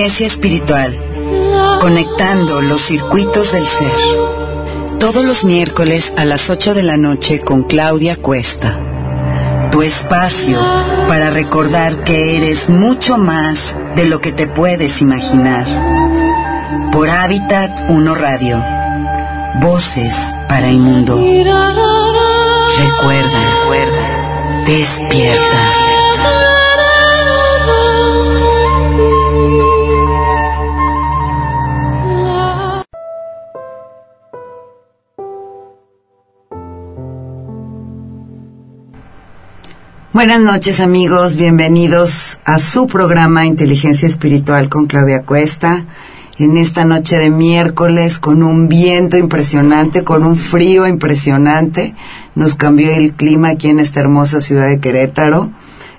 Inteligencia espiritual. Conectando los circuitos del ser. Todos los miércoles a las 8 de la noche con Claudia Cuesta. Tu espacio para recordar que eres mucho más de lo que te puedes imaginar. Por Hábitat 1 Radio. Voces para el mundo. Recuerda, recuerda. Despierta. Buenas noches amigos, bienvenidos a su programa Inteligencia Espiritual con Claudia Cuesta. En esta noche de miércoles con un viento impresionante, con un frío impresionante, nos cambió el clima aquí en esta hermosa ciudad de Querétaro.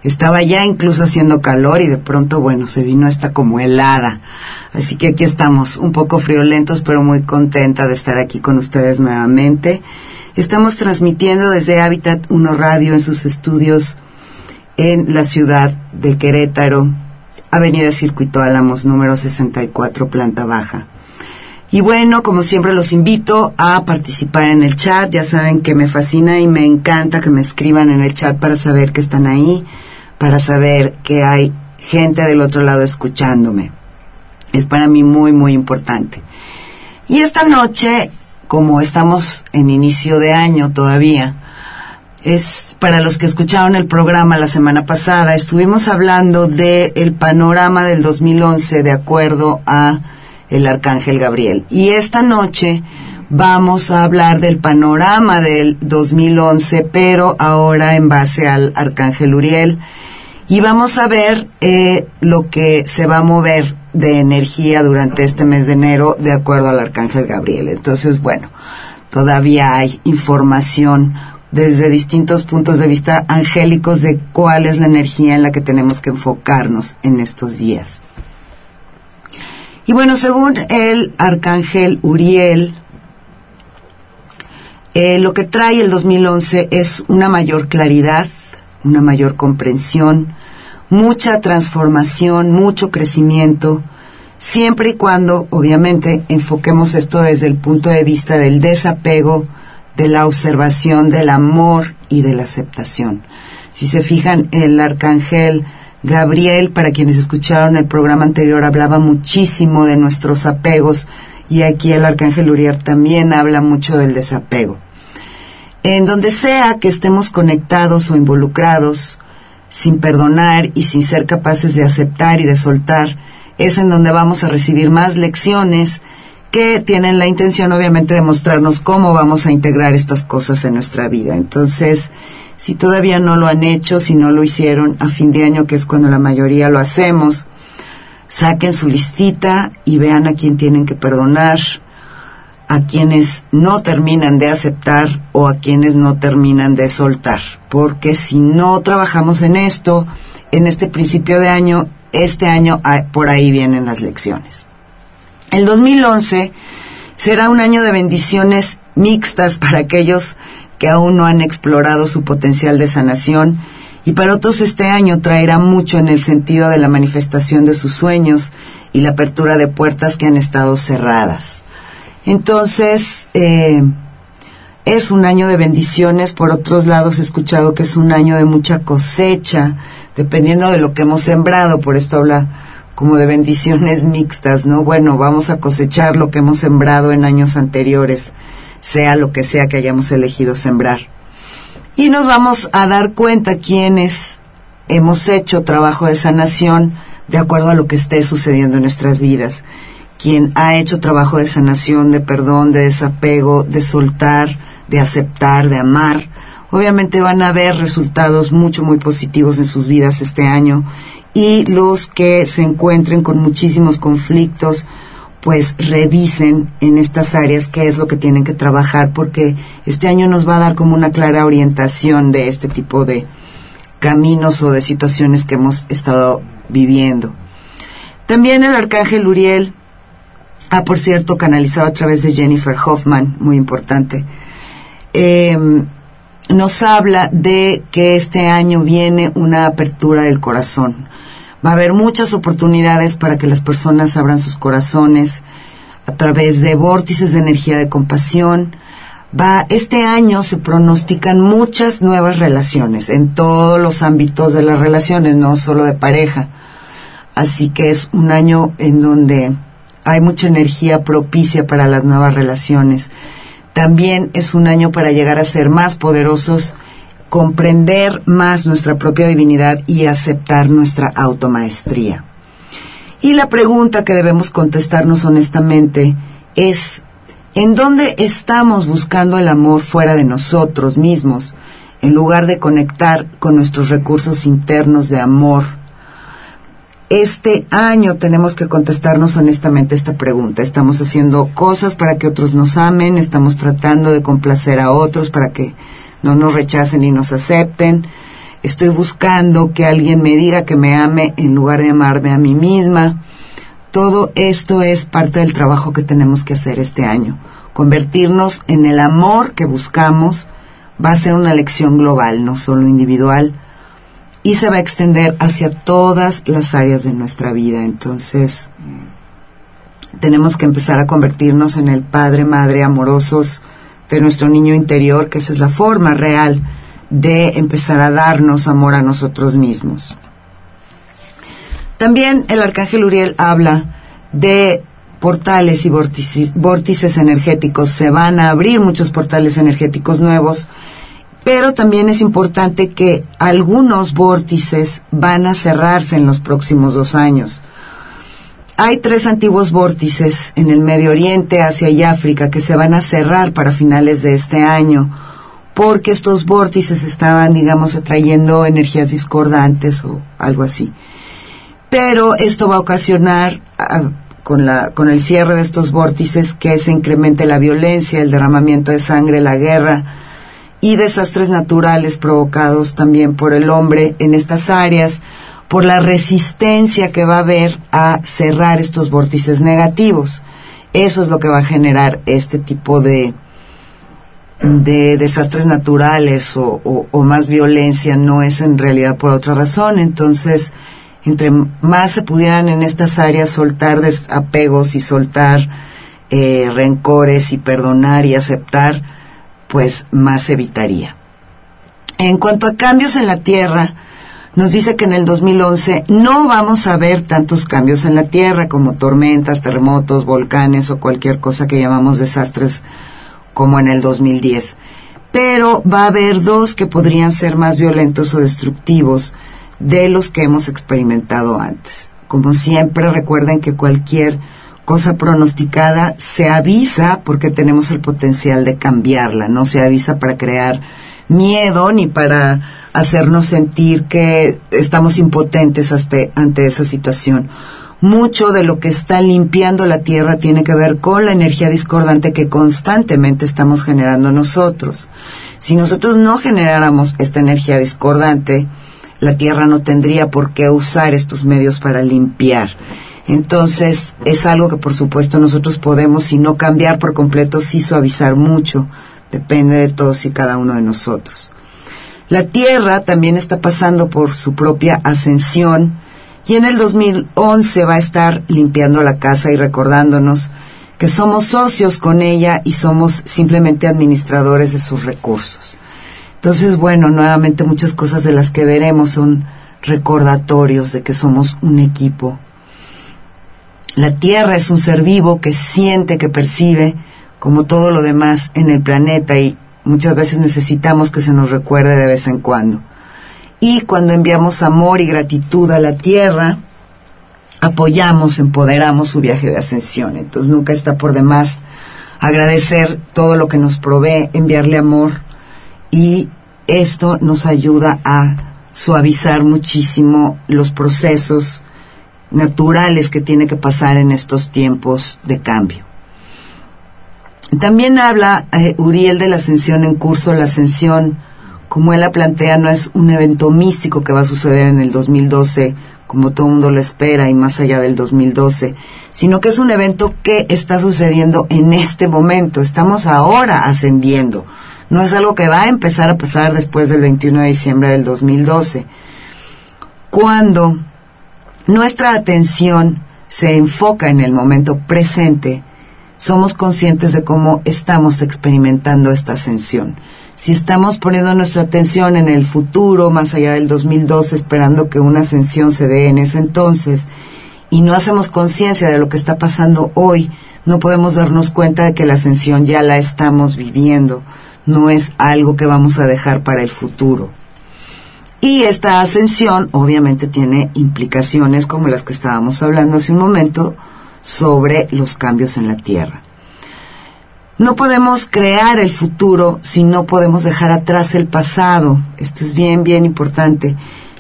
Estaba ya incluso haciendo calor y de pronto, bueno, se vino esta como helada. Así que aquí estamos, un poco friolentos, pero muy contenta de estar aquí con ustedes nuevamente. Estamos transmitiendo desde Hábitat 1 Radio en sus estudios en la ciudad de Querétaro, Avenida Circuito Álamos, número 64, planta baja. Y bueno, como siempre los invito a participar en el chat. Ya saben que me fascina y me encanta que me escriban en el chat para saber que están ahí, para saber que hay gente del otro lado escuchándome. Es para mí muy, muy importante. Y esta noche como estamos en inicio de año todavía, es para los que escucharon el programa la semana pasada, estuvimos hablando de el panorama del 2011 de acuerdo a el arcángel Gabriel. Y esta noche vamos a hablar del panorama del 2011, pero ahora en base al arcángel Uriel. Y vamos a ver eh, lo que se va a mover de energía durante este mes de enero de acuerdo al arcángel Gabriel. Entonces, bueno, todavía hay información desde distintos puntos de vista angélicos de cuál es la energía en la que tenemos que enfocarnos en estos días. Y bueno, según el arcángel Uriel, eh, lo que trae el 2011 es una mayor claridad, una mayor comprensión, mucha transformación, mucho crecimiento, siempre y cuando, obviamente, enfoquemos esto desde el punto de vista del desapego, de la observación, del amor y de la aceptación. Si se fijan, el arcángel Gabriel, para quienes escucharon el programa anterior, hablaba muchísimo de nuestros apegos y aquí el arcángel Uriel también habla mucho del desapego. En donde sea que estemos conectados o involucrados, sin perdonar y sin ser capaces de aceptar y de soltar, es en donde vamos a recibir más lecciones que tienen la intención obviamente de mostrarnos cómo vamos a integrar estas cosas en nuestra vida. Entonces, si todavía no lo han hecho, si no lo hicieron a fin de año, que es cuando la mayoría lo hacemos, saquen su listita y vean a quién tienen que perdonar, a quienes no terminan de aceptar o a quienes no terminan de soltar. Porque si no trabajamos en esto, en este principio de año, este año ah, por ahí vienen las lecciones. El 2011 será un año de bendiciones mixtas para aquellos que aún no han explorado su potencial de sanación y para otros este año traerá mucho en el sentido de la manifestación de sus sueños y la apertura de puertas que han estado cerradas. Entonces, eh, es un año de bendiciones, por otros lados he escuchado que es un año de mucha cosecha, dependiendo de lo que hemos sembrado, por esto habla como de bendiciones mixtas, ¿no? Bueno, vamos a cosechar lo que hemos sembrado en años anteriores, sea lo que sea que hayamos elegido sembrar. Y nos vamos a dar cuenta quienes hemos hecho trabajo de sanación de acuerdo a lo que esté sucediendo en nuestras vidas quien ha hecho trabajo de sanación, de perdón, de desapego, de soltar, de aceptar, de amar, obviamente van a ver resultados mucho, muy positivos en sus vidas este año y los que se encuentren con muchísimos conflictos, pues revisen en estas áreas qué es lo que tienen que trabajar, porque este año nos va a dar como una clara orientación de este tipo de caminos o de situaciones que hemos estado viviendo. También el arcángel Uriel Ah, por cierto, canalizado a través de Jennifer Hoffman, muy importante. Em, nos habla de que este año viene una apertura del corazón. Va a haber muchas oportunidades para que las personas abran sus corazones a través de vórtices de energía de compasión. Va, este año se pronostican muchas nuevas relaciones en todos los ámbitos de las relaciones, no solo de pareja. Así que es un año en donde hay mucha energía propicia para las nuevas relaciones. También es un año para llegar a ser más poderosos comprender más nuestra propia divinidad y aceptar nuestra automaestría. Y la pregunta que debemos contestarnos honestamente es, ¿en dónde estamos buscando el amor fuera de nosotros mismos, en lugar de conectar con nuestros recursos internos de amor? Este año tenemos que contestarnos honestamente esta pregunta. Estamos haciendo cosas para que otros nos amen, estamos tratando de complacer a otros para que no nos rechacen y nos acepten. Estoy buscando que alguien me diga que me ame en lugar de amarme a mí misma. Todo esto es parte del trabajo que tenemos que hacer este año. Convertirnos en el amor que buscamos va a ser una lección global, no solo individual, y se va a extender hacia todas las áreas de nuestra vida. Entonces, tenemos que empezar a convertirnos en el padre, madre amorosos, de nuestro niño interior, que esa es la forma real de empezar a darnos amor a nosotros mismos. También el arcángel Uriel habla de portales y vórtices, energéticos. Se van a abrir muchos portales energéticos nuevos, pero también es importante que algunos vórtices van a cerrarse en los próximos dos años. Hay tres antiguos vórtices en el Medio Oriente, Asia y África que se van a cerrar para finales de este año, porque estos vórtices estaban, digamos, atrayendo energías discordantes o algo así. Pero esto va a ocasionar, ah, con, la, con el cierre de estos vórtices, que se incremente la violencia, el derramamiento de sangre, la guerra y desastres naturales provocados también por el hombre en estas áreas, por la resistencia que va a haber a cerrar estos vórtices negativos. Eso es lo que va a generar este tipo de, de desastres naturales o, más violencia, no es en realidad por otra razón. Entonces, entre más se pudieran en estas áreas soltar desapegos y soltar eh, rencores y perdonar y aceptar, pues más evitaría. En cuanto a cambios en la Tierra, nos dice que en el 2011 no vamos a ver tantos cambios en la Tierra como tormentas, terremotos, volcanes o cualquier cosa que llamamos desastres como en el 2010. Pero va a haber dos que podrían ser más violentos o destructivos de los que hemos experimentado antes. Como siempre, recuerden que cualquier cosa pronosticada se avisa porque tenemos el potencial de cambiarla, no se avisa para crear miedo ni para hacernos sentir que estamos impotentes ante esa situación. Mucho de lo que está limpiando la tierra tiene que ver con la energía discordante que constantemente estamos generando nosotros. Si nosotros no generáramos esta energía discordante, la tierra no tendría por qué usar estos medios para limpiar. Entonces, es algo que por supuesto nosotros podemos, si no cambiar por completo, sí suavizar mucho. Depende de todos y cada uno de nosotros. La Tierra también está pasando por su propia ascensión y en el 2011 va a estar limpiando la casa y recordándonos que somos socios con ella y somos simplemente administradores de sus recursos. Entonces, bueno, nuevamente muchas cosas de las que veremos son recordatorios de que somos un equipo. La Tierra es un ser vivo que siente, que percibe, como todo lo demás en el planeta y Muchas veces necesitamos que se nos recuerde de vez en cuando. Y cuando enviamos amor y gratitud a la tierra, apoyamos, empoderamos su viaje de ascensión. Entonces nunca está por demás agradecer todo lo que nos provee, enviarle amor y esto nos ayuda a suavizar muchísimo los procesos naturales que tiene que pasar en estos tiempos de cambio. También habla eh, Uriel de la ascensión en curso. La ascensión, como él la plantea, no es un evento místico que va a suceder en el 2012, como todo el mundo lo espera, y más allá del 2012, sino que es un evento que está sucediendo en este momento. Estamos ahora ascendiendo. No es algo que va a empezar a pasar después del 21 de diciembre del 2012. Cuando nuestra atención se enfoca en el momento presente, somos conscientes de cómo estamos experimentando esta ascensión. Si estamos poniendo nuestra atención en el futuro, más allá del 2012, esperando que una ascensión se dé en ese entonces, y no hacemos conciencia de lo que está pasando hoy, no podemos darnos cuenta de que la ascensión ya la estamos viviendo, no es algo que vamos a dejar para el futuro. Y esta ascensión obviamente tiene implicaciones como las que estábamos hablando hace un momento, sobre los cambios en la Tierra. No podemos crear el futuro si no podemos dejar atrás el pasado. Esto es bien, bien importante.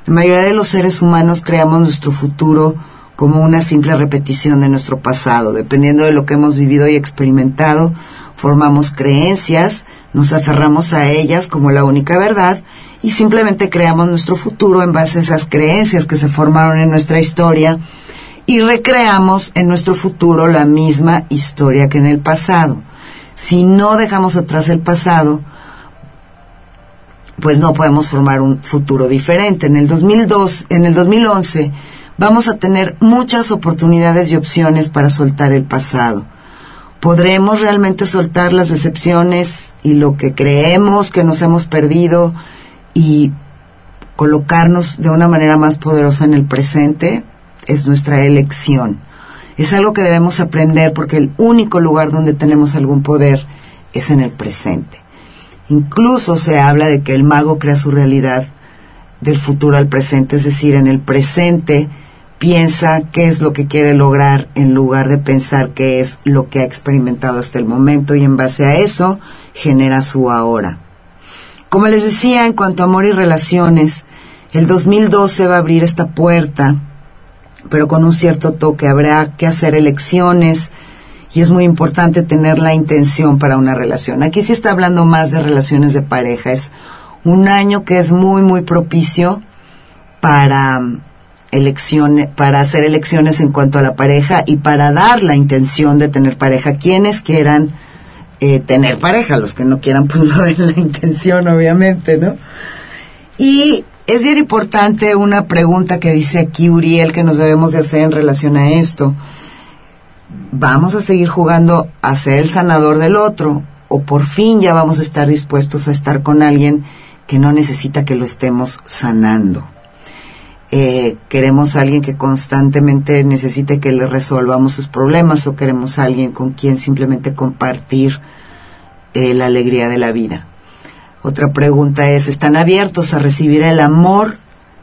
La mayoría de los seres humanos creamos nuestro futuro como una simple repetición de nuestro pasado. Dependiendo de lo que hemos vivido y experimentado, formamos creencias, nos aferramos a ellas como la única verdad y simplemente creamos nuestro futuro en base a esas creencias que se formaron en nuestra historia y recreamos en nuestro futuro la misma historia que en el pasado. Si no dejamos atrás el pasado, pues no podemos formar un futuro diferente. En el 2002, en el 2011 vamos a tener muchas oportunidades y opciones para soltar el pasado. ¿Podremos realmente soltar las decepciones y lo que creemos que nos hemos perdido y colocarnos de una manera más poderosa en el presente? es nuestra elección. Es algo que debemos aprender porque el único lugar donde tenemos algún poder es en el presente. Incluso se habla de que el mago crea su realidad del futuro al presente, es decir, en el presente piensa qué es lo que quiere lograr en lugar de pensar qué es lo que ha experimentado hasta el momento y en base a eso genera su ahora. Como les decía, en cuanto a amor y relaciones, el 2012 va a abrir esta puerta pero con un cierto toque. Habrá que hacer elecciones y es muy importante tener la intención para una relación. Aquí sí está hablando más de relaciones de pareja. Es un año que es muy, muy propicio para um, elecciones, para hacer elecciones en cuanto a la pareja y para dar la intención de tener pareja. Quienes quieran eh, tener pareja, los que no quieran, pues no den la intención, obviamente, ¿no? Y es bien importante una pregunta que dice aquí Uriel que nos debemos de hacer en relación a esto. ¿Vamos a seguir jugando a ser el sanador del otro o por fin ya vamos a estar dispuestos a estar con alguien que no necesita que lo estemos sanando? Eh, queremos alguien que constantemente necesite que le resolvamos sus problemas o queremos alguien con quien simplemente compartir eh, la alegría de la vida. Otra pregunta es, ¿están abiertos a recibir el amor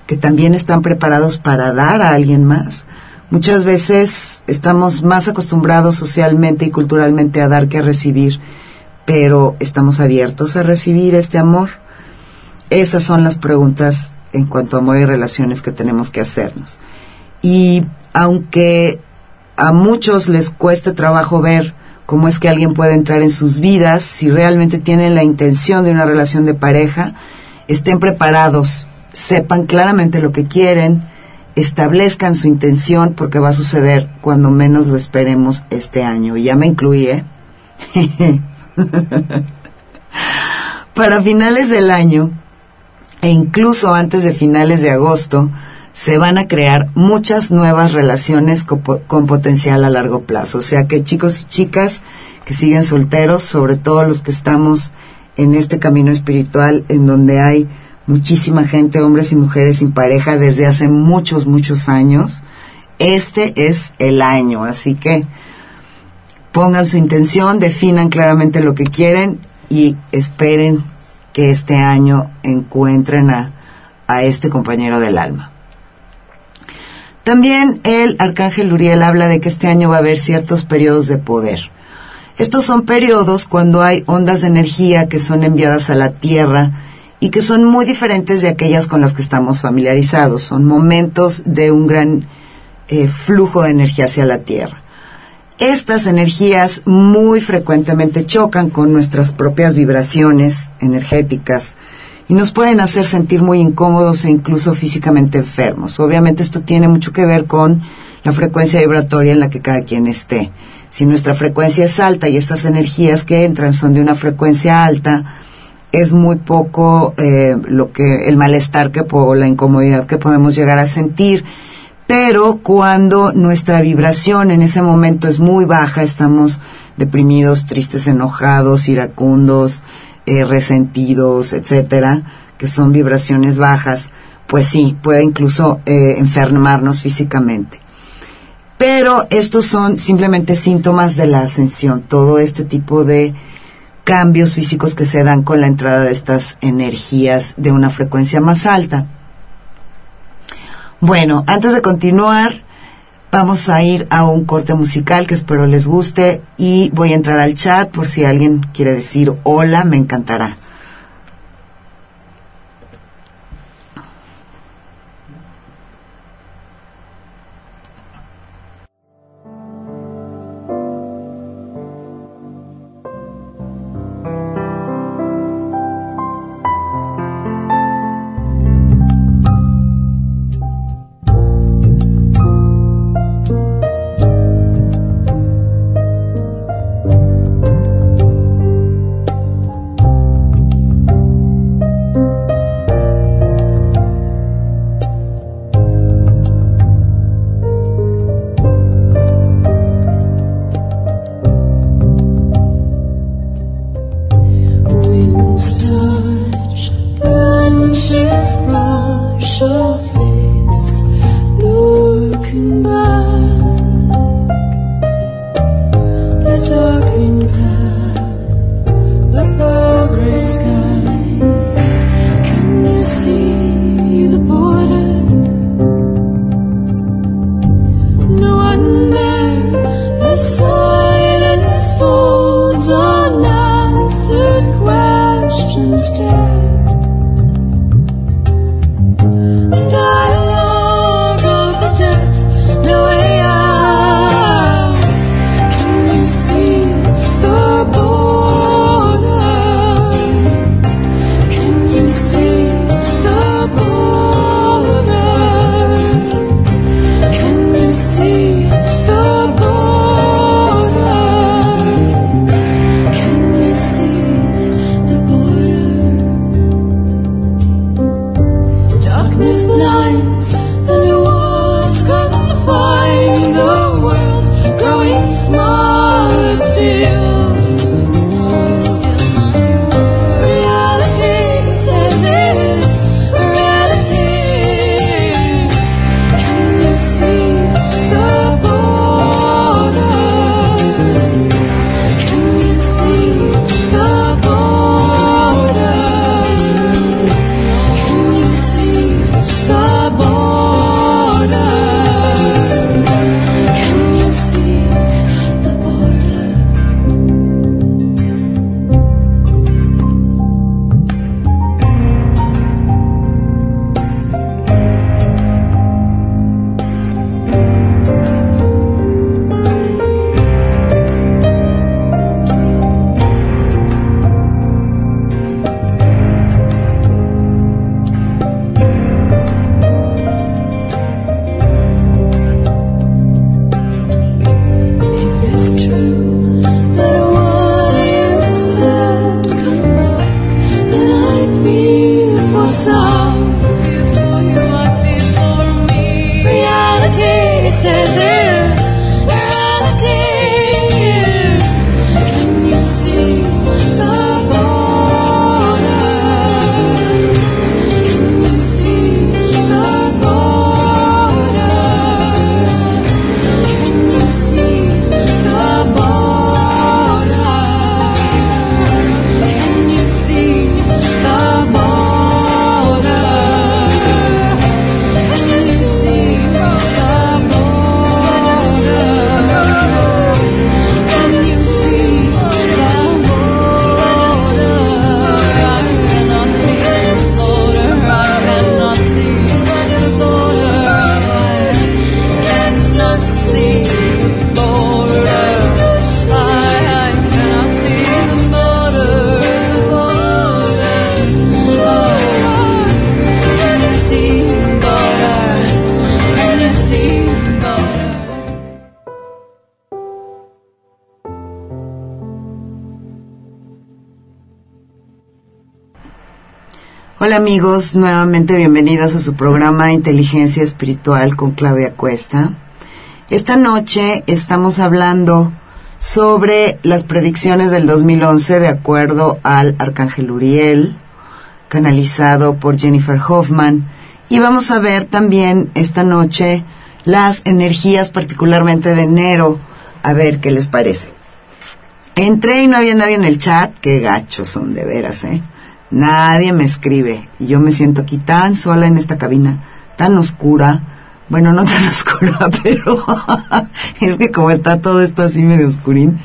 que también están preparados para dar a alguien más? Muchas veces estamos más acostumbrados socialmente y culturalmente a dar que a recibir, pero ¿estamos abiertos a recibir este amor? Esas son las preguntas en cuanto a amor y relaciones que tenemos que hacernos. Y aunque a muchos les cueste trabajo ver cómo es que alguien puede entrar en sus vidas si realmente tienen la intención de una relación de pareja, estén preparados, sepan claramente lo que quieren, establezcan su intención porque va a suceder cuando menos lo esperemos este año. Y ya me incluye. ¿eh? Para finales del año, e incluso antes de finales de agosto, se van a crear muchas nuevas relaciones con, potencial a largo plazo. O sea que chicos y chicas que siguen solteros, sobre todo los que estamos en este camino espiritual en donde hay muchísima gente, hombres y mujeres sin pareja desde hace muchos, muchos años, este es el año. Así que pongan su intención, definan claramente lo que quieren y esperen que este año encuentren a, a este compañero del alma. También el arcángel Uriel habla de que este año va a haber ciertos periodos de poder. Estos son periodos cuando hay ondas de energía que son enviadas a la Tierra y que son muy diferentes de aquellas con las que estamos familiarizados. Son momentos de un gran eh, flujo de energía hacia la Tierra. Estas energías muy frecuentemente chocan con nuestras propias vibraciones energéticas y nos pueden hacer sentir muy incómodos e incluso físicamente enfermos. Obviamente esto tiene mucho que ver con la frecuencia vibratoria en la que cada quien esté. Si nuestra frecuencia es alta y estas energías que entran son de una frecuencia alta, es muy poco eh, lo que el malestar que o la incomodidad que podemos llegar a sentir, Pero cuando nuestra vibración en ese momento es muy baja, estamos deprimidos, tristes, enojados, iracundos, eh, resentidos, etcétera, que son vibraciones bajas, pues sí, puede incluso eh, enfermarnos físicamente. Pero estos son simplemente síntomas de la ascensión, todo este tipo de cambios físicos que se dan con la entrada de estas energías de una frecuencia más alta. Bueno, antes de continuar, vamos a ir a un corte musical que espero les guste y voy a entrar al chat por si alguien quiere decir hola, me encantará. Amigos, nuevamente bienvenidos a su programa Inteligencia Espiritual con Claudia Cuesta. Esta noche estamos hablando sobre las predicciones del 2011 de acuerdo al Arcángel Uriel, canalizado por Jennifer Hoffman. Y vamos a ver también esta noche las energías particularmente de enero, a ver qué les parece. Entré y no había nadie en el chat, qué gachos son de veras, ¿eh? Nadie me escribe y yo me siento aquí tan sola en esta cabina, tan oscura. Bueno, no tan oscura, pero es que como está todo esto así medio oscurín.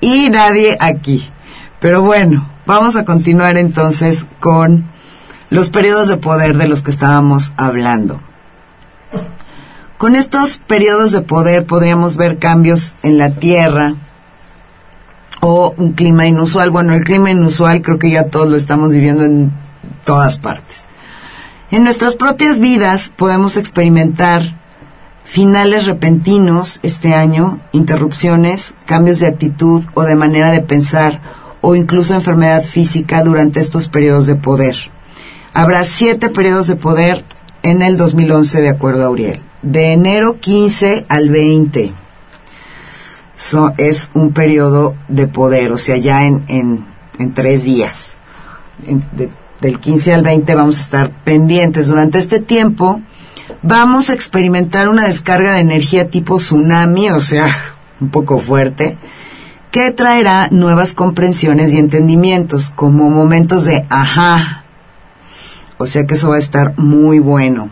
Y nadie aquí. Pero bueno, vamos a continuar entonces con los periodos de poder de los que estábamos hablando. Con estos periodos de poder podríamos ver cambios en la Tierra, o un clima inusual. Bueno, el clima inusual creo que ya todos lo estamos viviendo en todas partes. En nuestras propias vidas podemos experimentar finales repentinos este año, interrupciones, cambios de actitud o de manera de pensar o incluso enfermedad física durante estos periodos de poder. Habrá siete periodos de poder en el 2011 de acuerdo a Uriel, de enero 15 al 20 es un periodo de poder, o sea, ya en, en, tres días. del 15 al 20 vamos a estar pendientes. Durante este tiempo vamos a experimentar una descarga de energía tipo tsunami, o sea, un poco fuerte, que traerá nuevas comprensiones y entendimientos, como momentos de ajá. O sea que eso va a estar muy bueno.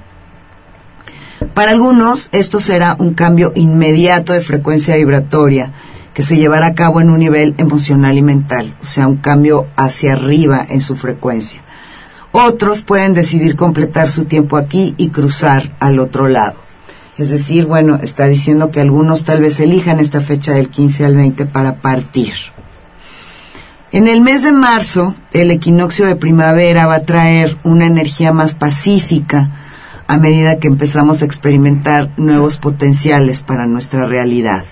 Para algunos, esto será un cambio inmediato de frecuencia vibratoria que se llevará a cabo en un nivel emocional y mental, o sea, un cambio hacia arriba en su frecuencia. Otros pueden decidir completar su tiempo aquí y cruzar al otro lado. Es decir, bueno, está diciendo que algunos tal vez elijan esta fecha del 15 al 20 para partir. En el mes de marzo, el equinoccio de primavera va a traer una energía más pacífica, a medida que empezamos a experimentar nuevos potenciales para nuestra realidad.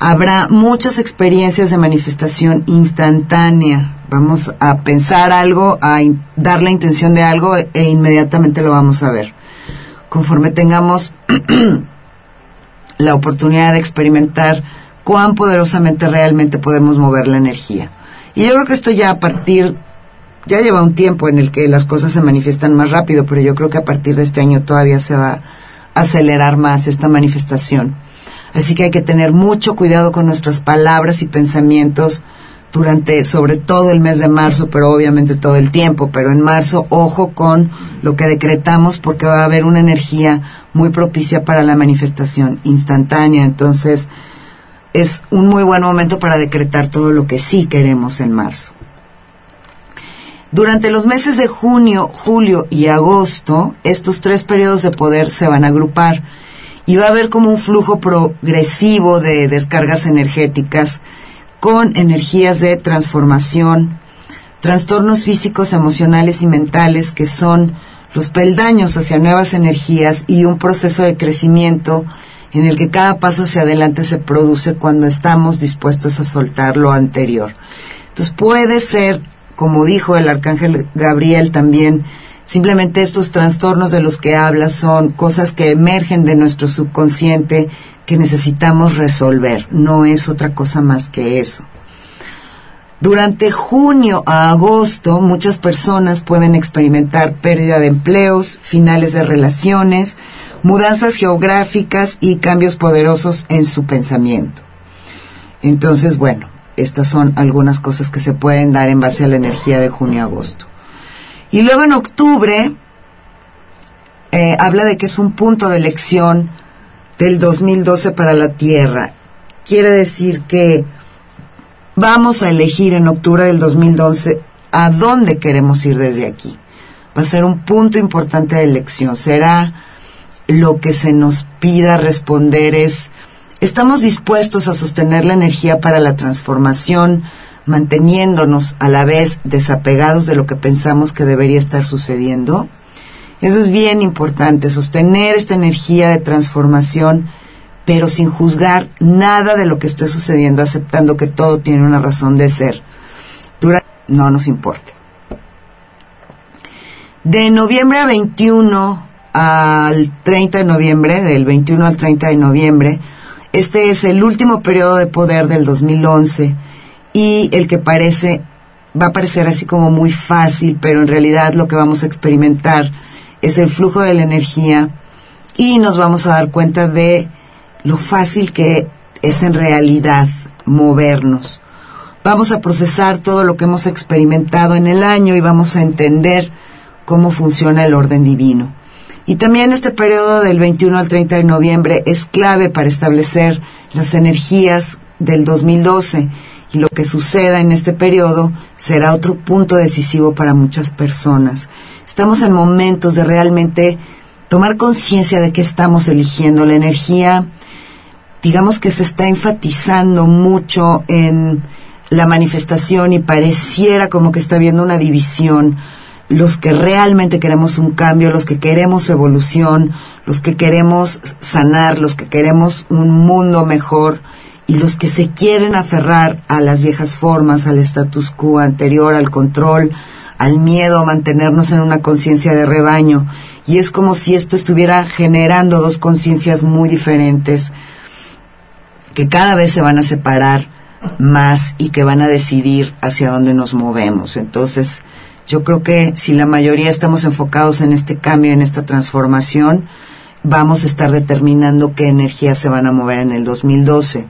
Habrá muchas experiencias de manifestación instantánea. Vamos a pensar algo, a dar la intención de algo e inmediatamente lo vamos a ver. Conforme tengamos la oportunidad de experimentar cuán poderosamente realmente podemos mover la energía. Y yo creo que esto ya a partir ya lleva un tiempo en el que las cosas se manifiestan más rápido, pero yo creo que a partir de este año todavía se va a acelerar más esta manifestación. Así que hay que tener mucho cuidado con nuestras palabras y pensamientos durante sobre todo el mes de marzo, pero obviamente todo el tiempo, pero en marzo ojo con lo que decretamos porque va a haber una energía muy propicia para la manifestación instantánea, entonces es un muy buen momento para decretar todo lo que sí queremos en marzo. Durante los meses de junio, julio y agosto, estos tres periodos de poder se van a agrupar y va a haber como un flujo progresivo de descargas energéticas con energías de transformación, trastornos físicos, emocionales y mentales que son los peldaños hacia nuevas energías y un proceso de crecimiento en el que cada paso hacia adelante se produce cuando estamos dispuestos a soltar lo anterior. Entonces puede ser como dijo el arcángel Gabriel también, simplemente estos trastornos de los que habla son cosas que emergen de nuestro subconsciente que necesitamos resolver, no es otra cosa más que eso. Durante junio a agosto muchas personas pueden experimentar pérdida de empleos, finales de relaciones, mudanzas geográficas y cambios poderosos en su pensamiento. Entonces, bueno, estas son algunas cosas que se pueden dar en base a la energía de junio-agosto. Y luego en octubre eh, habla de que es un punto de elección del 2012 para la Tierra. Quiere decir que vamos a elegir en octubre del 2012 a dónde queremos ir desde aquí. Va a ser un punto importante de elección. Será lo que se nos pida responder es ¿Estamos dispuestos a sostener la energía para la transformación, manteniéndonos a la vez desapegados de lo que pensamos que debería estar sucediendo? Eso es bien importante, sostener esta energía de transformación, pero sin juzgar nada de lo que esté sucediendo, aceptando que todo tiene una razón de ser. no nos importa. De noviembre a 21 al 30 de noviembre, del 21 al 30 de noviembre, este es el último periodo de poder del 2011 y el que parece, va a parecer así como muy fácil, pero en realidad lo que vamos a experimentar es el flujo de la energía y nos vamos a dar cuenta de lo fácil que es en realidad movernos. Vamos a procesar todo lo que hemos experimentado en el año y vamos a entender cómo funciona el orden divino. Y también este periodo del 21 al 30 de noviembre es clave para establecer las energías del 2012 y lo que suceda en este periodo será otro punto decisivo para muchas personas. Estamos en momentos de realmente tomar conciencia de que estamos eligiendo la energía, digamos que se está enfatizando mucho en la manifestación y pareciera como que está habiendo una división. Los que realmente queremos un cambio, los que queremos evolución, los que queremos sanar, los que queremos un mundo mejor y los que se quieren aferrar a las viejas formas, al status quo anterior, al control, al miedo a mantenernos en una conciencia de rebaño. Y es como si esto estuviera generando dos conciencias muy diferentes que cada vez se van a separar más y que van a decidir hacia dónde nos movemos. Entonces, yo creo que si la mayoría estamos enfocados en este cambio, en esta transformación, vamos a estar determinando qué energías se van a mover en el 2012.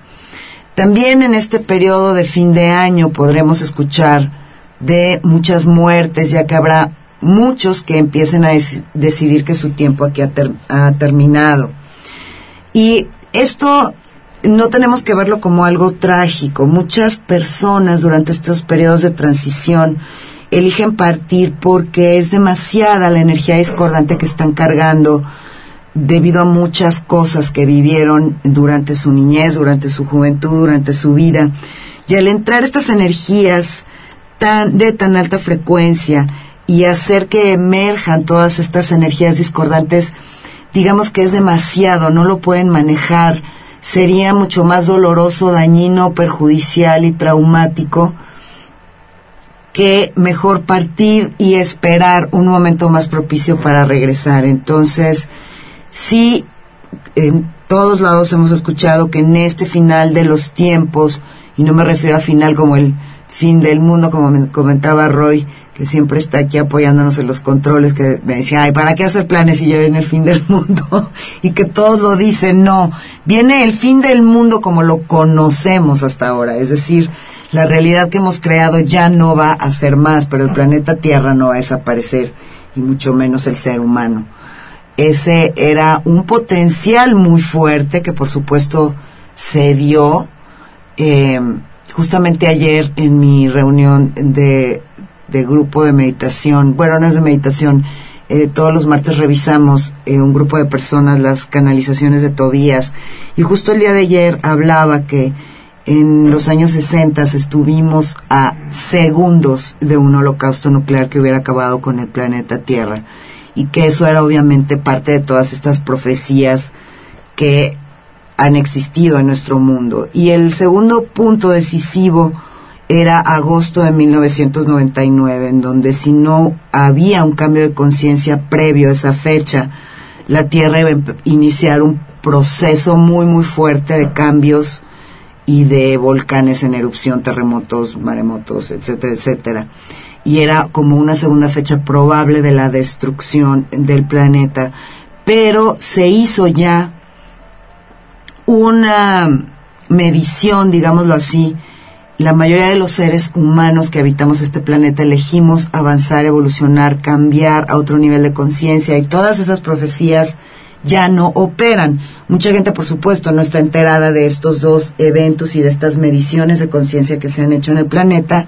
También en este periodo de fin de año podremos escuchar de muchas muertes, ya que habrá muchos que empiecen a decidir que su tiempo aquí ha, ha terminado. Y esto no tenemos que verlo como algo trágico. Muchas personas durante estos periodos de transición eligen partir porque es demasiada la energía discordante que están cargando debido a muchas cosas que vivieron durante su niñez, durante su juventud, durante su vida. Y al entrar estas energías tan, de tan alta frecuencia y hacer que emerjan todas estas energías discordantes, digamos que es demasiado, no lo pueden manejar sería mucho más doloroso, dañino, perjudicial y traumático que mejor partir y esperar un momento más propicio para regresar. Entonces, sí, en todos lados hemos escuchado que en este final de los tiempos, y no me refiero a final como el fin del mundo, como me comentaba Roy, que siempre está aquí apoyándonos en los controles, que me decía, ay, ¿para qué hacer planes si ya viene el fin del mundo? y que todos lo dicen, no, viene el fin del mundo como lo conocemos hasta ahora, es decir, la realidad que hemos creado ya no va a ser más, pero el planeta Tierra no va a desaparecer, y mucho menos el ser humano. Ese era un potencial muy fuerte que por supuesto se dio. Eh, justamente ayer en mi reunión de de grupo de meditación, bueno, no es de meditación, eh, todos los martes revisamos eh, un grupo de personas las canalizaciones de Tobías y justo el día de ayer hablaba que en los años 60 estuvimos a segundos de un holocausto nuclear que hubiera acabado con el planeta Tierra y que eso era obviamente parte de todas estas profecías que han existido en nuestro mundo. Y el segundo punto decisivo era agosto de 1999, en donde si no había un cambio de conciencia previo a esa fecha, la Tierra iba a iniciar un proceso muy, muy fuerte de cambios y de volcanes en erupción, terremotos, maremotos, etcétera, etcétera. Y era como una segunda fecha probable de la destrucción del planeta, pero se hizo ya una medición, digámoslo así, la mayoría de los seres humanos que habitamos este planeta elegimos avanzar, evolucionar, cambiar a otro nivel de conciencia y todas esas profecías ya no operan. Mucha gente, por supuesto, no está enterada de estos dos eventos y de estas mediciones de conciencia que se han hecho en el planeta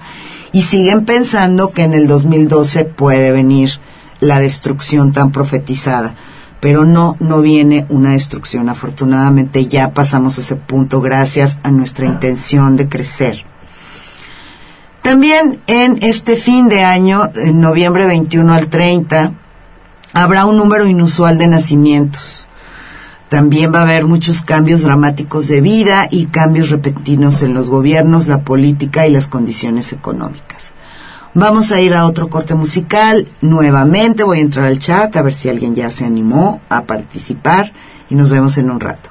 y siguen pensando que en el 2012 puede venir la destrucción tan profetizada. Pero no, no viene una destrucción. Afortunadamente ya pasamos ese punto gracias a nuestra intención de crecer. También en este fin de año, en noviembre 21 al 30, habrá un número inusual de nacimientos. También va a haber muchos cambios dramáticos de vida y cambios repentinos en los gobiernos, la política y las condiciones económicas. Vamos a ir a otro corte musical. Nuevamente voy a entrar al chat a ver si alguien ya se animó a participar y nos vemos en un rato.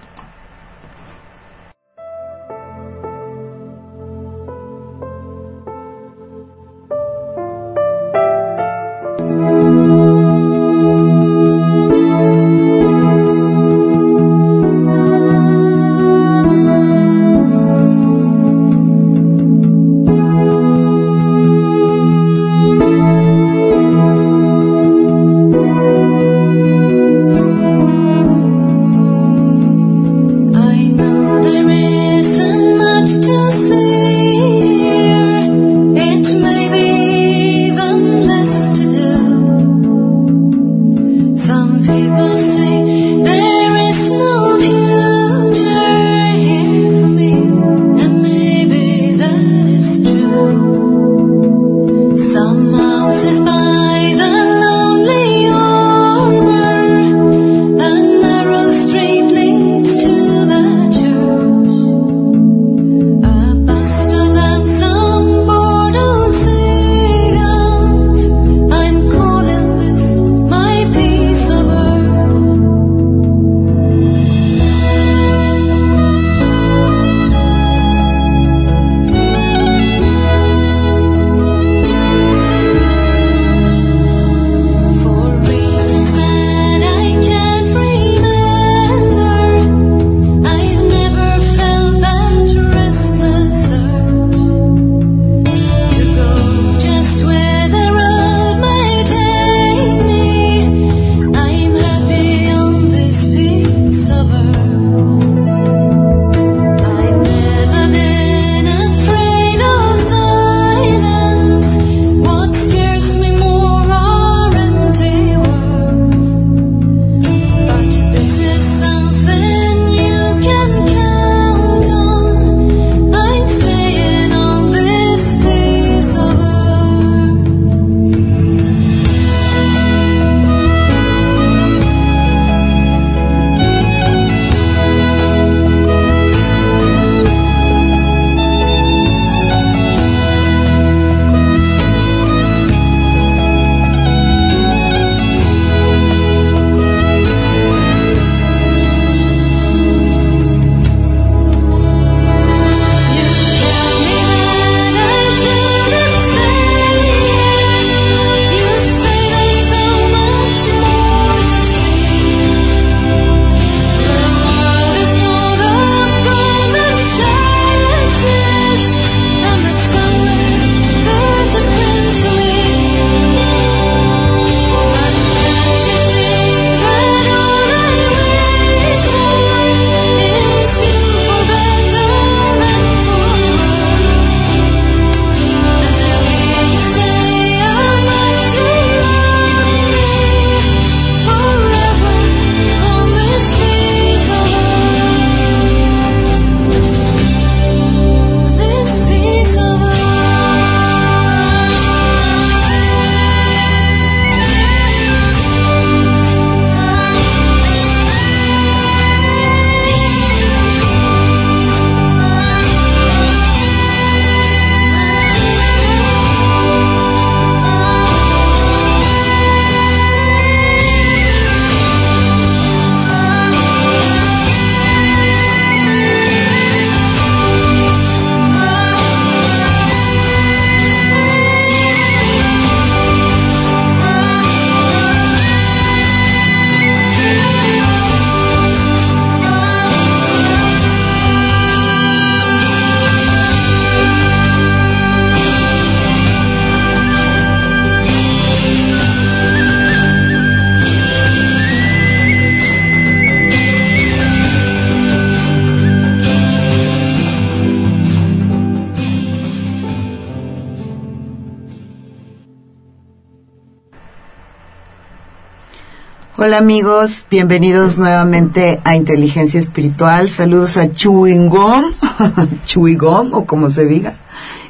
Hola amigos, bienvenidos nuevamente a Inteligencia Espiritual. Saludos a Chuingom, Chuigom o como se diga,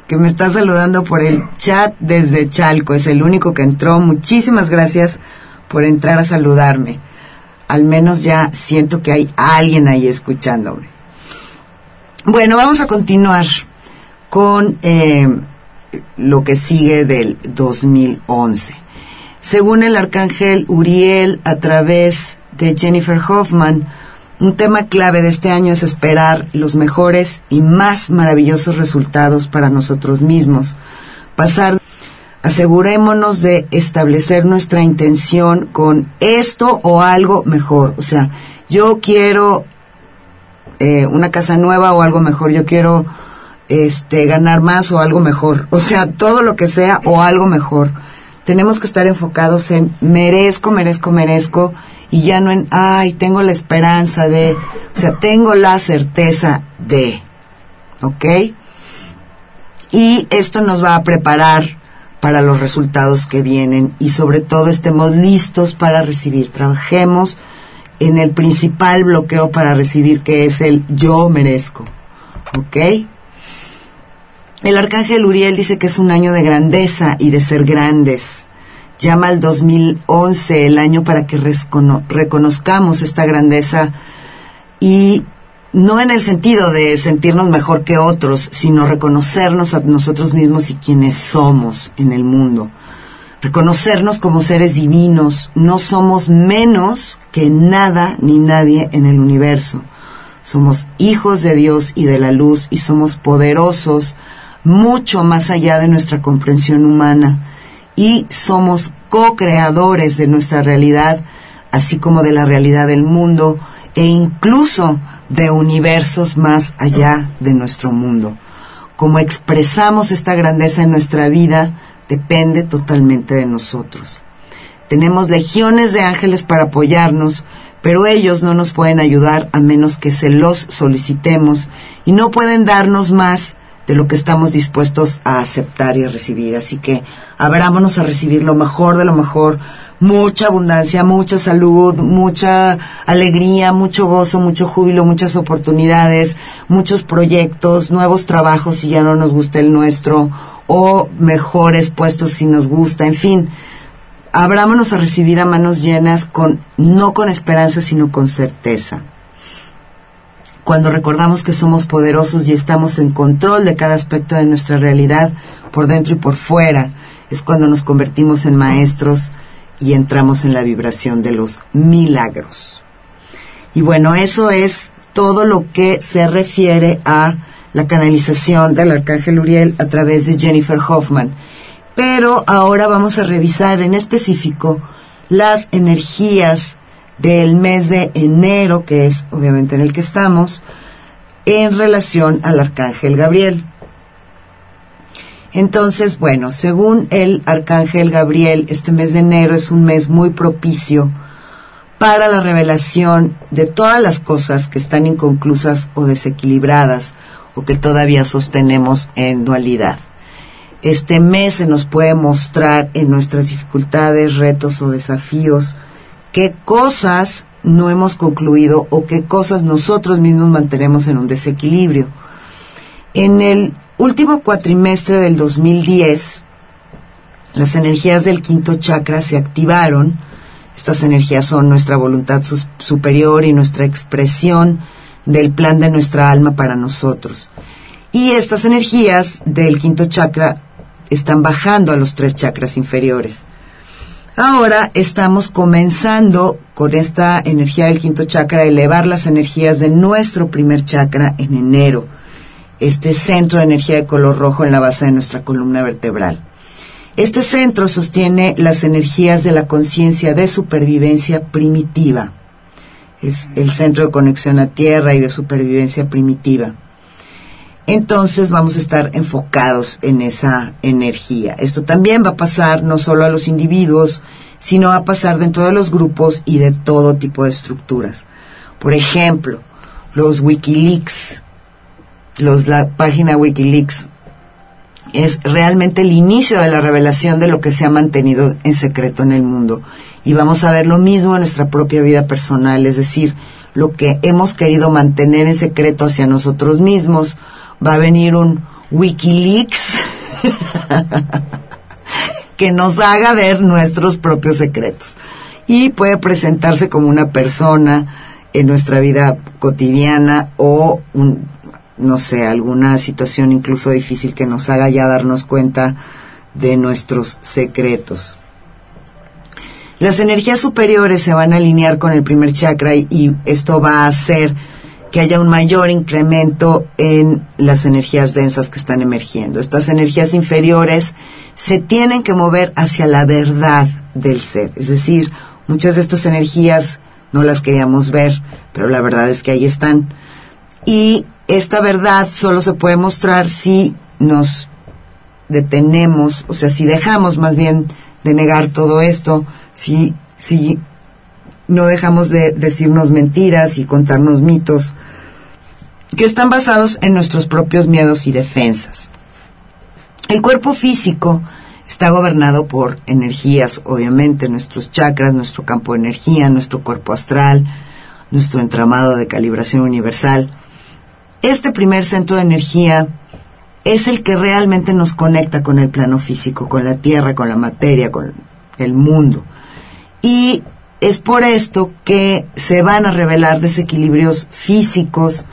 que me está saludando por el chat desde Chalco. Es el único que entró. Muchísimas gracias por entrar a saludarme. Al menos ya siento que hay alguien ahí escuchándome. Bueno, vamos a continuar con eh, lo que sigue del 2011. Según el arcángel Uriel, a través de Jennifer Hoffman, un tema clave de este año es esperar los mejores y más maravillosos resultados para nosotros mismos. Pasar, asegurémonos de establecer nuestra intención con esto o algo mejor. O sea, yo quiero eh, una casa nueva o algo mejor, yo quiero este ganar más o algo mejor. O sea, todo lo que sea o algo mejor. Tenemos que estar enfocados en merezco, merezco, merezco y ya no en, ay, tengo la esperanza de, o sea, tengo la certeza de, ¿ok? Y esto nos va a preparar para los resultados que vienen y sobre todo estemos listos para recibir. Trabajemos en el principal bloqueo para recibir que es el yo merezco, ¿ok? El arcángel Uriel dice que es un año de grandeza y de ser grandes llama al 2011 el año para que reconozcamos esta grandeza y no en el sentido de sentirnos mejor que otros, sino reconocernos a nosotros mismos y quienes somos en el mundo. Reconocernos como seres divinos, no somos menos que nada ni nadie en el universo. Somos hijos de Dios y de la luz y somos poderosos mucho más allá de nuestra comprensión humana y somos co-creadores de nuestra realidad, así como de la realidad del mundo e incluso de universos más allá de nuestro mundo. Como expresamos esta grandeza en nuestra vida depende totalmente de nosotros. Tenemos legiones de ángeles para apoyarnos, pero ellos no nos pueden ayudar a menos que se los solicitemos y no pueden darnos más de lo que estamos dispuestos a aceptar y a recibir. Así que abrámonos a recibir lo mejor de lo mejor, mucha abundancia, mucha salud, mucha alegría, mucho gozo, mucho júbilo, muchas oportunidades, muchos proyectos, nuevos trabajos si ya no nos gusta el nuestro, o mejores puestos si nos gusta, en fin. Abrámonos a recibir a manos llenas con, no con esperanza, sino con certeza cuando recordamos que somos poderosos y estamos en control de cada aspecto de nuestra realidad, por dentro y por fuera, es cuando nos convertimos en maestros y entramos en la vibración de los milagros. Y bueno, eso es todo lo que se refiere a la canalización del Arcángel Uriel a través de Jennifer Hoffman. Pero ahora vamos a revisar en específico las energías del mes de enero, que es obviamente en el que estamos, en relación al arcángel Gabriel. Entonces, bueno, según el arcángel Gabriel, este mes de enero es un mes muy propicio para la revelación de todas las cosas que están inconclusas o desequilibradas o que todavía sostenemos en dualidad. Este mes se nos puede mostrar en nuestras dificultades, retos o desafíos qué cosas no hemos concluido o qué cosas nosotros mismos mantenemos en un desequilibrio. En el último cuatrimestre del 2010, las energías del quinto chakra se activaron. Estas energías son nuestra voluntad superior y nuestra expresión del plan de nuestra alma para nosotros. Y estas energías del quinto chakra están bajando a los tres chakras inferiores. Ahora estamos comenzando con esta energía del quinto chakra elevar las energías de nuestro primer chakra en enero, este centro de energía de color rojo en la base de nuestra columna vertebral. Este centro sostiene las energías de la conciencia de supervivencia primitiva. Es el centro de conexión a tierra y de supervivencia primitiva entonces vamos a estar enfocados en esa energía. Esto también va a pasar no solo a los individuos, sino va a pasar dentro de los grupos y de todo tipo de estructuras. Por ejemplo, los Wikileaks, la página Wikileaks, es realmente el inicio de la revelación de lo que se ha mantenido en secreto en el mundo. Y vamos a ver lo mismo en nuestra propia vida personal, es decir, lo que hemos querido mantener en secreto hacia nosotros mismos, va a venir un Wikileaks que nos haga ver nuestros propios secretos. Y puede presentarse como una persona en nuestra vida cotidiana o no sé, alguna situación incluso difícil que nos haga ya darnos cuenta de nuestros secretos. Las energías superiores se van a alinear con el primer chakra y, esto va a hacer que haya un mayor incremento en las energías densas que están emergiendo. Estas energías inferiores se tienen que mover hacia la verdad del ser. Es decir, muchas de estas energías no las queríamos ver, pero la verdad es que ahí están. Y esta verdad solo se puede mostrar si nos detenemos, o sea, si dejamos más bien de negar todo esto, si, si no dejamos de decirnos mentiras y contarnos mitos que están basados en nuestros propios miedos y defensas. El cuerpo físico está gobernado por energías, obviamente, nuestros chakras, nuestro campo de energía, nuestro cuerpo astral, nuestro entramado de calibración universal. Este primer centro de energía es el que realmente nos conecta con el plano físico, con la tierra, con la materia, con el mundo. Y es por esto que se van a revelar desequilibrios físicos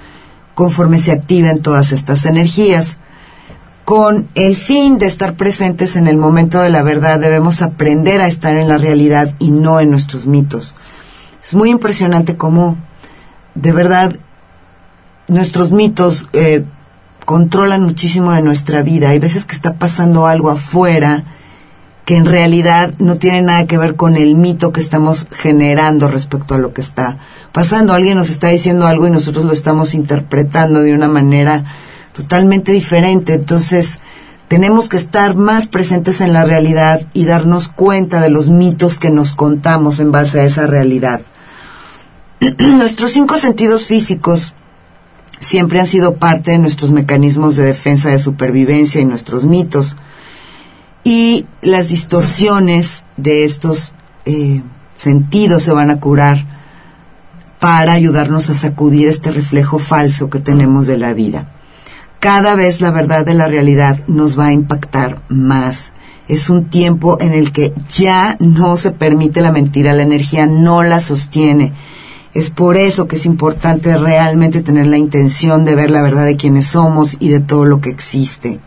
conforme se activen todas estas energías. Con el fin de estar presentes en el momento de la verdad, debemos aprender a estar en la realidad y no en nuestros mitos. Es muy impresionante cómo, de verdad, nuestros mitos eh, controlan muchísimo de nuestra vida. Hay veces que está pasando algo afuera que en realidad no tiene nada que ver con el mito que estamos generando respecto a lo que está pasando. Alguien nos está diciendo algo y nosotros lo estamos interpretando de una manera totalmente diferente. Entonces, tenemos que estar más presentes en la realidad y darnos cuenta de los mitos que nos contamos en base a esa realidad. Nuestros cinco sentidos físicos siempre han sido parte de nuestros mecanismos de defensa de supervivencia y nuestros mitos y las distorsiones de estos eh, sentidos se van a curar para ayudarnos a sacudir este reflejo falso que tenemos de la vida. Cada vez la verdad de la realidad nos va a impactar más. Es un tiempo en el que ya no se permite la mentira, la energía no la sostiene. Es por eso que es importante realmente tener la intención de ver la verdad de quienes somos y de todo lo que existe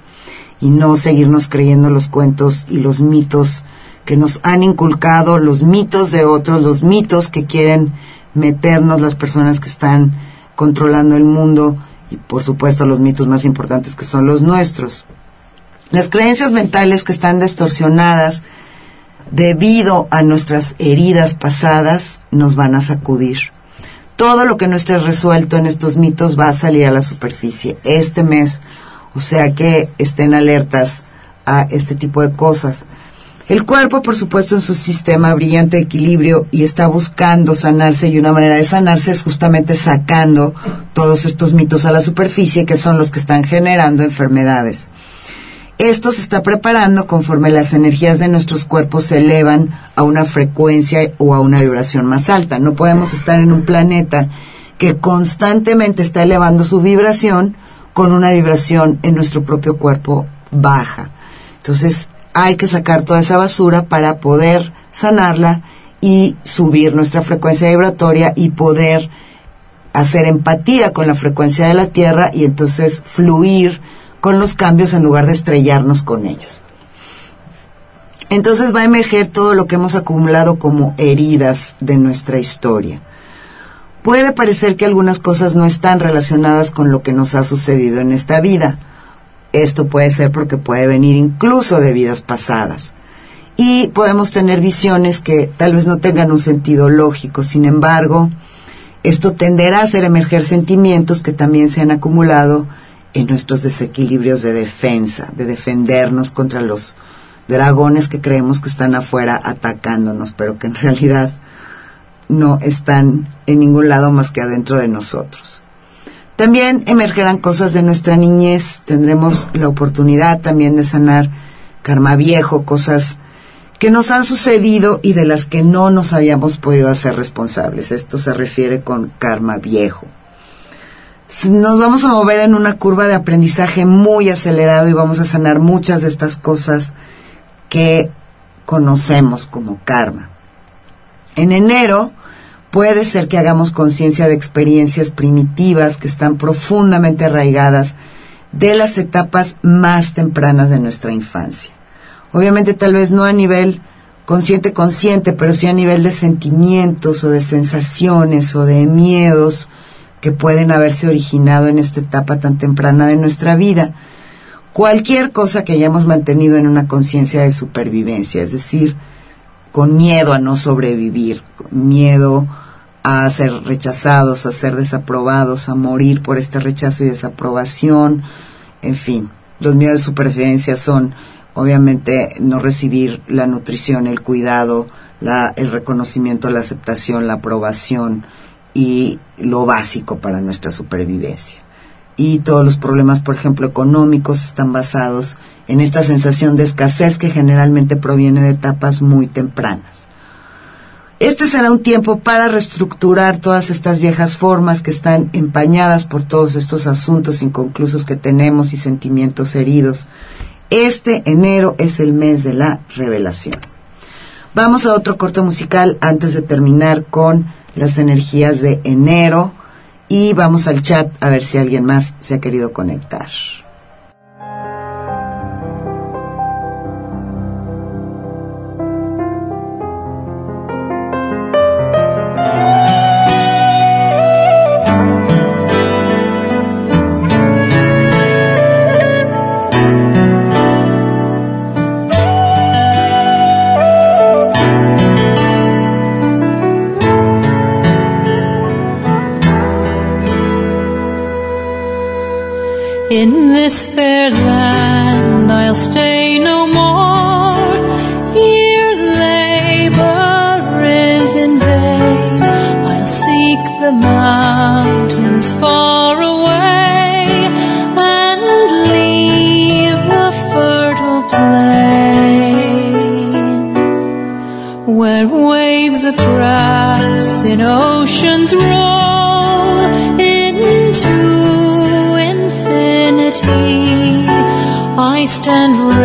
y no seguirnos creyendo los cuentos y los mitos que nos han inculcado, los mitos de otros, los mitos que quieren meternos las personas que están controlando el mundo y por supuesto los mitos más importantes que son los nuestros. Las creencias mentales que están distorsionadas debido a nuestras heridas pasadas nos van a sacudir. Todo lo que no esté resuelto en estos mitos va a salir a la superficie. Este mes o sea que estén alertas a este tipo de cosas. El cuerpo, por supuesto, en su sistema brillante de equilibrio y está buscando sanarse y una manera de sanarse es justamente sacando todos estos mitos a la superficie que son los que están generando enfermedades. Esto se está preparando conforme las energías de nuestros cuerpos se elevan a una frecuencia o a una vibración más alta. No podemos estar en un planeta que constantemente está elevando su vibración con una vibración en nuestro propio cuerpo baja. Entonces hay que sacar toda esa basura para poder sanarla y subir nuestra frecuencia vibratoria y poder hacer empatía con la frecuencia de la Tierra y entonces fluir con los cambios en lugar de estrellarnos con ellos. Entonces va a emerger todo lo que hemos acumulado como heridas de nuestra historia. Puede parecer que algunas cosas no están relacionadas con lo que nos ha sucedido en esta vida. Esto puede ser porque puede venir incluso de vidas pasadas. Y podemos tener visiones que tal vez no tengan un sentido lógico. Sin embargo, esto tenderá a hacer emerger sentimientos que también se han acumulado en nuestros desequilibrios de defensa, de defendernos contra los dragones que creemos que están afuera atacándonos, pero que en realidad no están en ningún lado más que adentro de nosotros. También emergerán cosas de nuestra niñez, tendremos la oportunidad también de sanar karma viejo, cosas que nos han sucedido y de las que no nos habíamos podido hacer responsables. Esto se refiere con karma viejo. Nos vamos a mover en una curva de aprendizaje muy acelerado y vamos a sanar muchas de estas cosas que conocemos como karma. En enero Puede ser que hagamos conciencia de experiencias primitivas que están profundamente arraigadas de las etapas más tempranas de nuestra infancia. Obviamente tal vez no a nivel consciente consciente, pero sí a nivel de sentimientos o de sensaciones o de miedos que pueden haberse originado en esta etapa tan temprana de nuestra vida. Cualquier cosa que hayamos mantenido en una conciencia de supervivencia, es decir, con miedo a no sobrevivir, con miedo a ser rechazados, a ser desaprobados, a morir por este rechazo y desaprobación, en fin, los miedos de supervivencia son obviamente no recibir la nutrición, el cuidado, la, el reconocimiento, la aceptación, la aprobación y lo básico para nuestra supervivencia. Y todos los problemas, por ejemplo, económicos están basados en esta sensación de escasez que generalmente proviene de etapas muy tempranas. Este será un tiempo para reestructurar todas estas viejas formas que están empañadas por todos estos asuntos inconclusos que tenemos y sentimientos heridos este enero es el mes de la revelación. Vamos a otro corte musical antes de terminar con las energías de enero y vamos al chat a ver si alguien más se ha querido conectar. despair. often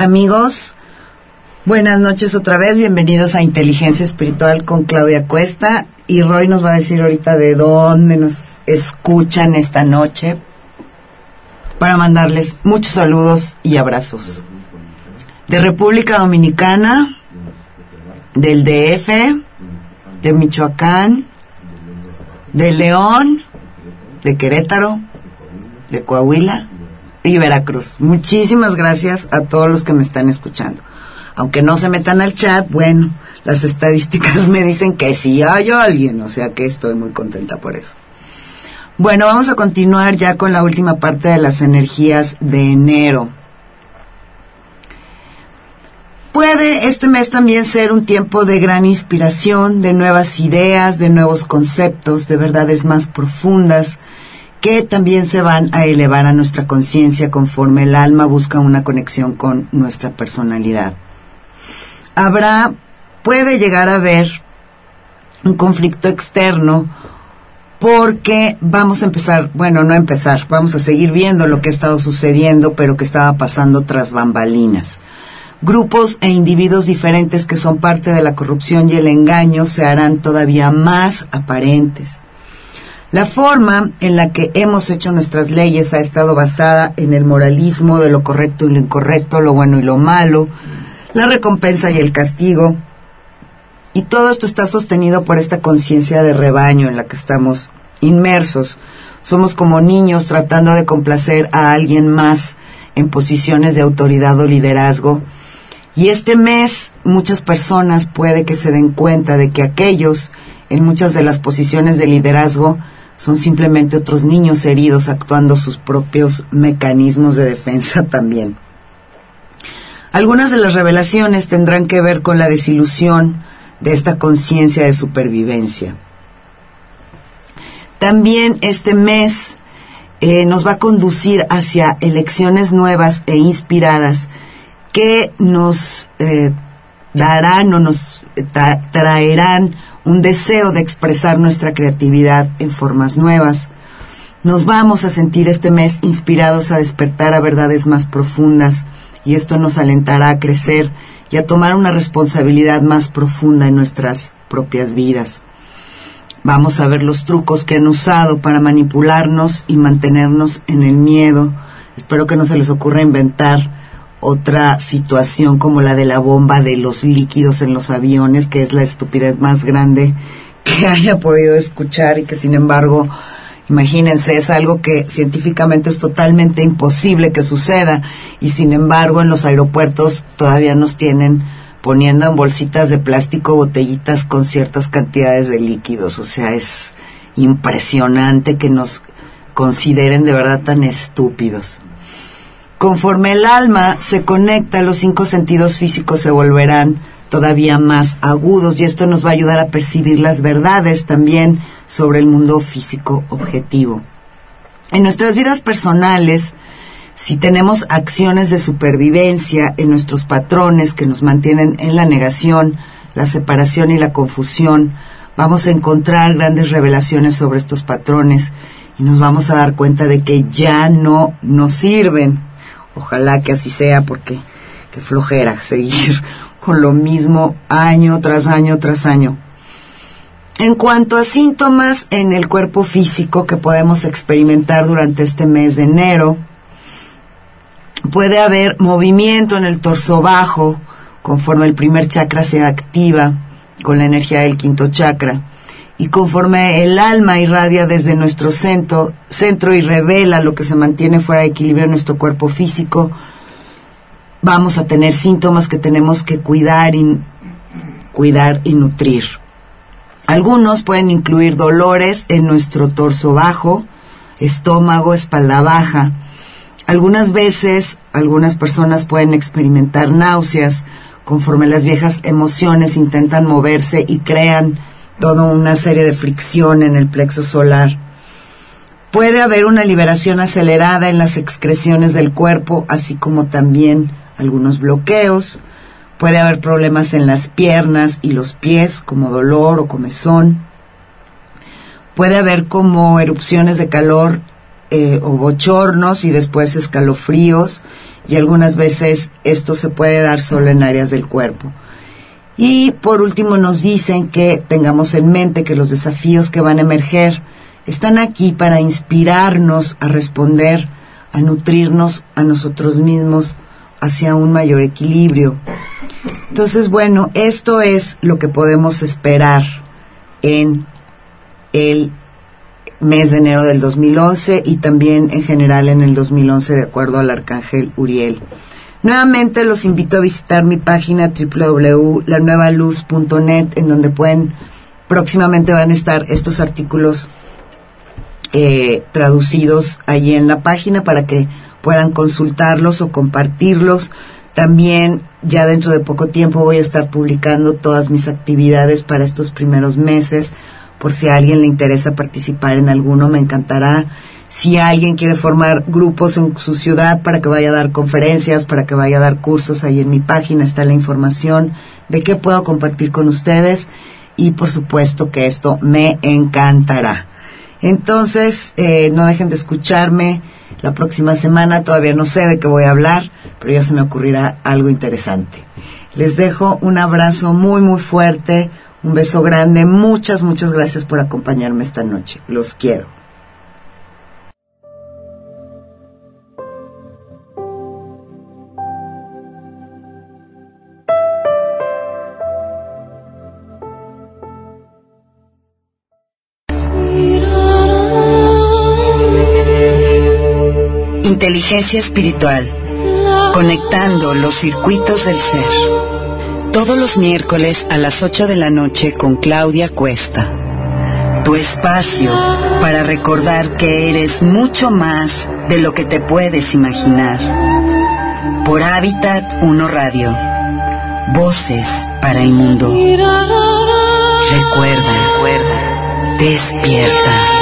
Amigos, buenas noches otra vez, bienvenidos a Inteligencia Espiritual con Claudia Cuesta y Roy nos va a decir ahorita de dónde nos escuchan esta noche para mandarles muchos saludos y abrazos. De República Dominicana, del DF, de Michoacán, de León, de Querétaro, de Coahuila y Veracruz. Muchísimas gracias a todos los que me están escuchando. Aunque no se metan al chat, bueno, las estadísticas me dicen que sí hay alguien, o sea que estoy muy contenta por eso. Bueno, vamos a continuar ya con la última parte de las energías de enero. Puede este mes también ser un tiempo de gran inspiración, de nuevas ideas, de nuevos conceptos, de verdades más profundas, que también se van a elevar a nuestra conciencia conforme el alma busca una conexión con nuestra personalidad. Habrá, puede llegar a haber un conflicto externo porque vamos a empezar, bueno, no empezar, vamos a seguir viendo lo que ha estado sucediendo, pero que estaba pasando tras bambalinas. Grupos e individuos diferentes que son parte de la corrupción y el engaño se harán todavía más aparentes. La forma en la que hemos hecho nuestras leyes ha estado basada en el moralismo de lo correcto y lo incorrecto, lo bueno y lo malo, la recompensa y el castigo. Y todo esto está sostenido por esta conciencia de rebaño en la que estamos inmersos. Somos como niños tratando de complacer a alguien más en posiciones de autoridad o liderazgo. Y este mes muchas personas puede que se den cuenta de que aquellos en muchas de las posiciones de liderazgo son simplemente otros niños heridos actuando sus propios mecanismos de defensa también. Algunas de las revelaciones tendrán que ver con la desilusión de esta conciencia de supervivencia. También este mes eh, nos va a conducir hacia elecciones nuevas e inspiradas que nos eh, darán o nos tra traerán un deseo de expresar nuestra creatividad en formas nuevas. Nos vamos a sentir este mes inspirados a despertar a verdades más profundas y esto nos alentará a crecer y a tomar una responsabilidad más profunda en nuestras propias vidas. Vamos a ver los trucos que han usado para manipularnos y mantenernos en el miedo. Espero que no se les ocurra inventar otra situación como la de la bomba de los líquidos en los aviones, que es la estupidez más grande que haya podido escuchar y que sin embargo, imagínense, es algo que científicamente es totalmente imposible que suceda y sin embargo en los aeropuertos todavía nos tienen poniendo en bolsitas de plástico botellitas con ciertas cantidades de líquidos, o sea, es impresionante que nos consideren de verdad tan estúpidos. Conforme el alma se conecta, los cinco sentidos físicos se volverán todavía más agudos y esto nos va a ayudar a percibir las verdades también sobre el mundo físico objetivo. En nuestras vidas personales, si tenemos acciones de supervivencia en nuestros patrones que nos mantienen en la negación, la separación y la confusión, vamos a encontrar grandes revelaciones sobre estos patrones y nos vamos a dar cuenta de que ya no nos sirven Ojalá que así sea porque qué flojera seguir con lo mismo año tras año tras año. En cuanto a síntomas en el cuerpo físico que podemos experimentar durante este mes de enero, puede haber movimiento en el torso bajo conforme el primer chakra se activa con la energía del quinto chakra y conforme el alma irradia desde nuestro centro, y revela lo que se mantiene fuera de equilibrio en nuestro cuerpo físico, vamos a tener síntomas que tenemos que cuidar cuidar y nutrir. Algunos pueden incluir dolores en nuestro torso bajo, estómago, espalda baja. Algunas veces, algunas personas pueden experimentar náuseas conforme las viejas emociones intentan moverse y crean toda una serie de fricción en el plexo solar. Puede haber una liberación acelerada en las excreciones del cuerpo, así como también algunos bloqueos. Puede haber problemas en las piernas y los pies, como dolor o comezón. Puede haber como erupciones de calor eh, o bochornos y después escalofríos y algunas veces esto se puede dar solo en áreas del cuerpo. Y por último nos dicen que tengamos en mente que los desafíos que van a emerger están aquí para inspirarnos a responder, a nutrirnos a nosotros mismos hacia un mayor equilibrio. Entonces, bueno, esto es lo que podemos esperar en el mes de enero del 2011 y también en general en el 2011 de acuerdo al arcángel Uriel. Nuevamente los invito a visitar mi página www.lanuevaluz.net en donde pueden próximamente van a estar estos artículos eh, traducidos allí en la página para que puedan consultarlos o compartirlos. También ya dentro de poco tiempo voy a estar publicando todas mis actividades para estos primeros meses. Por si a alguien le interesa participar en alguno, me encantará. Si alguien quiere formar grupos en su ciudad para que vaya a dar conferencias, para que vaya a dar cursos, ahí en mi página está la información de qué puedo compartir con ustedes. Y por supuesto que esto me encantará. Entonces, eh, no dejen de escucharme la próxima semana. Todavía no sé de qué voy a hablar, pero ya se me ocurrirá algo interesante. Les dejo un abrazo muy, muy fuerte, un beso grande. Muchas, muchas gracias por acompañarme esta noche. Los quiero. Inteligencia espiritual. Conectando los circuitos del ser. Todos los miércoles a las 8 de la noche con Claudia Cuesta. Tu espacio para recordar que eres mucho más de lo que te puedes imaginar. Por Hábitat 1 Radio. Voces para el mundo. Recuerda, recuerda. Despierta.